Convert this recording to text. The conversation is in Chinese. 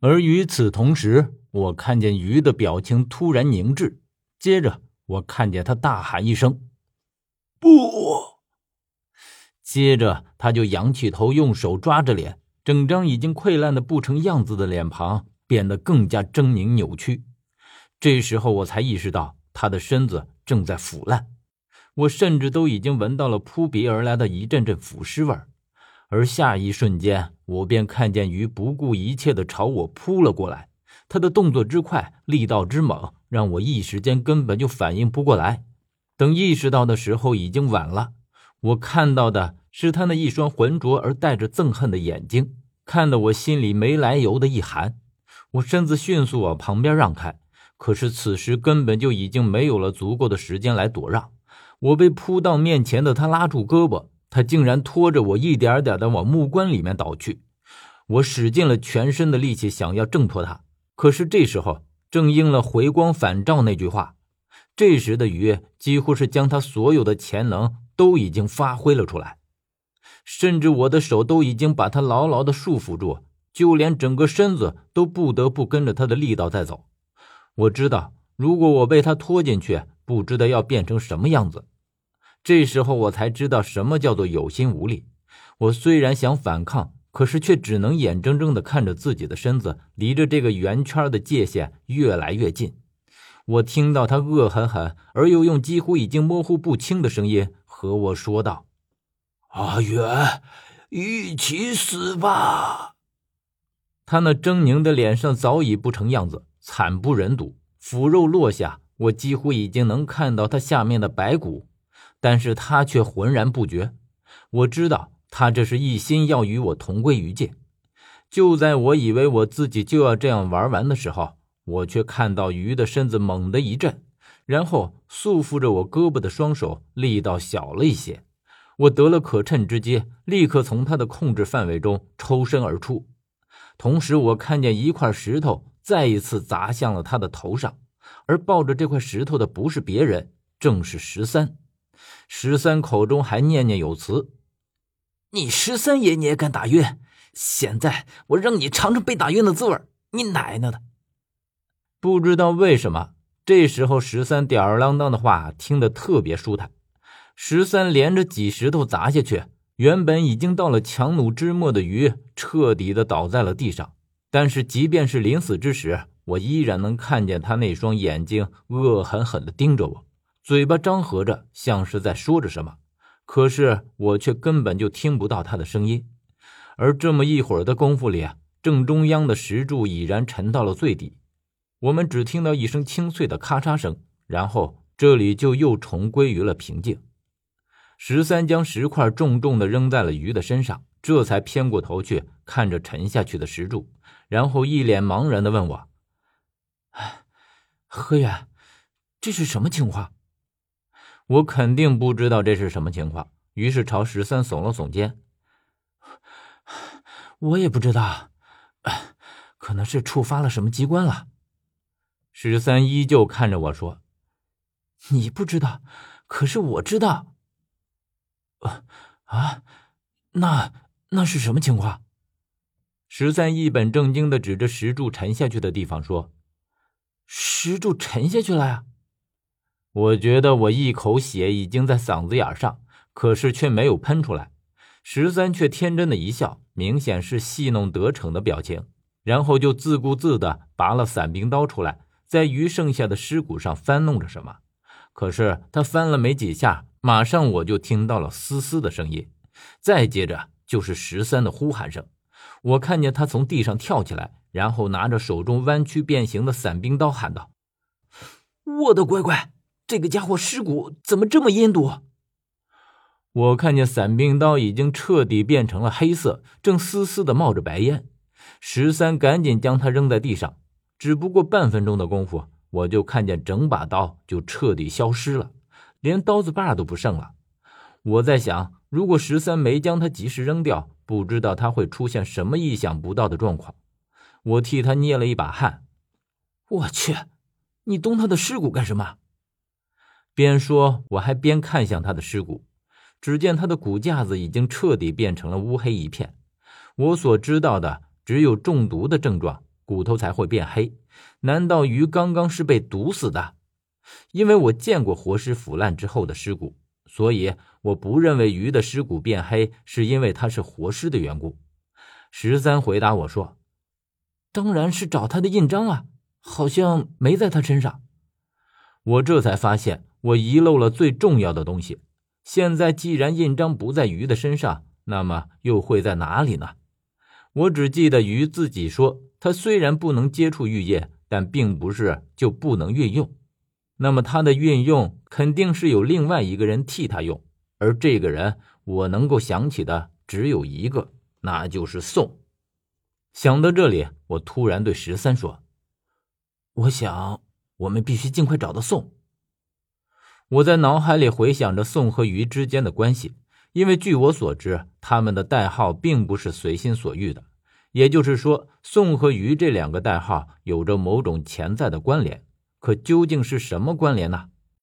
而与此同时，我看见鱼的表情突然凝滞，接着我看见他大喊一声：“不！”接着他就仰起头，用手抓着脸，整张已经溃烂的不成样子的脸庞变得更加狰狞扭曲。这时候我才意识到他的身子正在腐烂，我甚至都已经闻到了扑鼻而来的一阵阵腐尸味儿。而下一瞬间，我便看见鱼不顾一切的朝我扑了过来。他的动作之快，力道之猛，让我一时间根本就反应不过来。等意识到的时候，已经晚了。我看到的是他那一双浑浊而带着憎恨的眼睛，看得我心里没来由的一寒。我身子迅速往旁边让开，可是此时根本就已经没有了足够的时间来躲让。我被扑到面前的他拉住胳膊。他竟然拖着我一点点的往木棺里面倒去，我使尽了全身的力气想要挣脱他，可是这时候正应了“回光返照”那句话，这时的鱼几乎是将他所有的潜能都已经发挥了出来，甚至我的手都已经把他牢牢的束缚住，就连整个身子都不得不跟着他的力道在走。我知道，如果我被他拖进去，不知道要变成什么样子。这时候我才知道什么叫做有心无力。我虽然想反抗，可是却只能眼睁睁地看着自己的身子离着这个圆圈的界限越来越近。我听到他恶狠狠而又用几乎已经模糊不清的声音和我说道：“阿远，一起死吧！”他那狰狞的脸上早已不成样子，惨不忍睹。腐肉落下，我几乎已经能看到他下面的白骨。但是他却浑然不觉。我知道他这是一心要与我同归于尽。就在我以为我自己就要这样玩完的时候，我却看到鱼的身子猛地一震，然后束缚着我胳膊的双手力道小了一些。我得了可趁之机，立刻从他的控制范围中抽身而出。同时，我看见一块石头再一次砸向了他的头上，而抱着这块石头的不是别人，正是十三。十三口中还念念有词：“你十三爷你也敢打晕？现在我让你尝尝被打晕的滋味！你奶奶的！”不知道为什么，这时候十三吊儿郎当的话听得特别舒坦。十三连着几石头砸下去，原本已经到了强弩之末的鱼彻底的倒在了地上。但是即便是临死之时，我依然能看见他那双眼睛恶狠狠的盯着我。嘴巴张合着，像是在说着什么，可是我却根本就听不到他的声音。而这么一会儿的功夫里，正中央的石柱已然沉到了最底，我们只听到一声清脆的咔嚓声，然后这里就又重归于了平静。十三将石块重重的扔在了鱼的身上，这才偏过头去看着沉下去的石柱，然后一脸茫然的问我：“何远，这是什么情况？”我肯定不知道这是什么情况，于是朝十三耸了耸肩。我也不知道，可能是触发了什么机关了。十三依旧看着我说：“你不知道，可是我知道。”啊，那那是什么情况？十三一本正经的指着石柱沉下去的地方说：“石柱沉下去了呀！”我觉得我一口血已经在嗓子眼上，可是却没有喷出来。十三却天真的一笑，明显是戏弄得逞的表情，然后就自顾自的拔了伞兵刀出来，在余剩下的尸骨上翻弄着什么。可是他翻了没几下，马上我就听到了嘶嘶的声音，再接着就是十三的呼喊声。我看见他从地上跳起来，然后拿着手中弯曲变形的伞兵刀喊道：“我的乖乖！”这个家伙尸骨怎么这么阴毒？我看见伞兵刀已经彻底变成了黑色，正丝丝的冒着白烟。十三赶紧将它扔在地上，只不过半分钟的功夫，我就看见整把刀就彻底消失了，连刀子把都不剩了。我在想，如果十三没将它及时扔掉，不知道他会出现什么意想不到的状况。我替他捏了一把汗。我去，你动他的尸骨干什么？边说，我还边看向他的尸骨。只见他的骨架子已经彻底变成了乌黑一片。我所知道的只有中毒的症状，骨头才会变黑。难道鱼刚刚是被毒死的？因为我见过活尸腐烂之后的尸骨，所以我不认为鱼的尸骨变黑是因为它是活尸的缘故。十三回答我说：“当然是找他的印章啊，好像没在他身上。”我这才发现我遗漏了最重要的东西。现在既然印章不在鱼的身上，那么又会在哪里呢？我只记得鱼自己说，他虽然不能接触玉液，但并不是就不能运用。那么他的运用肯定是有另外一个人替他用，而这个人我能够想起的只有一个，那就是宋。想到这里，我突然对十三说：“我想我们必须尽快找到宋。”我在脑海里回想着宋和鱼之间的关系，因为据我所知，他们的代号并不是随心所欲的，也就是说，宋和鱼这两个代号有着某种潜在的关联。可究竟是什么关联呢？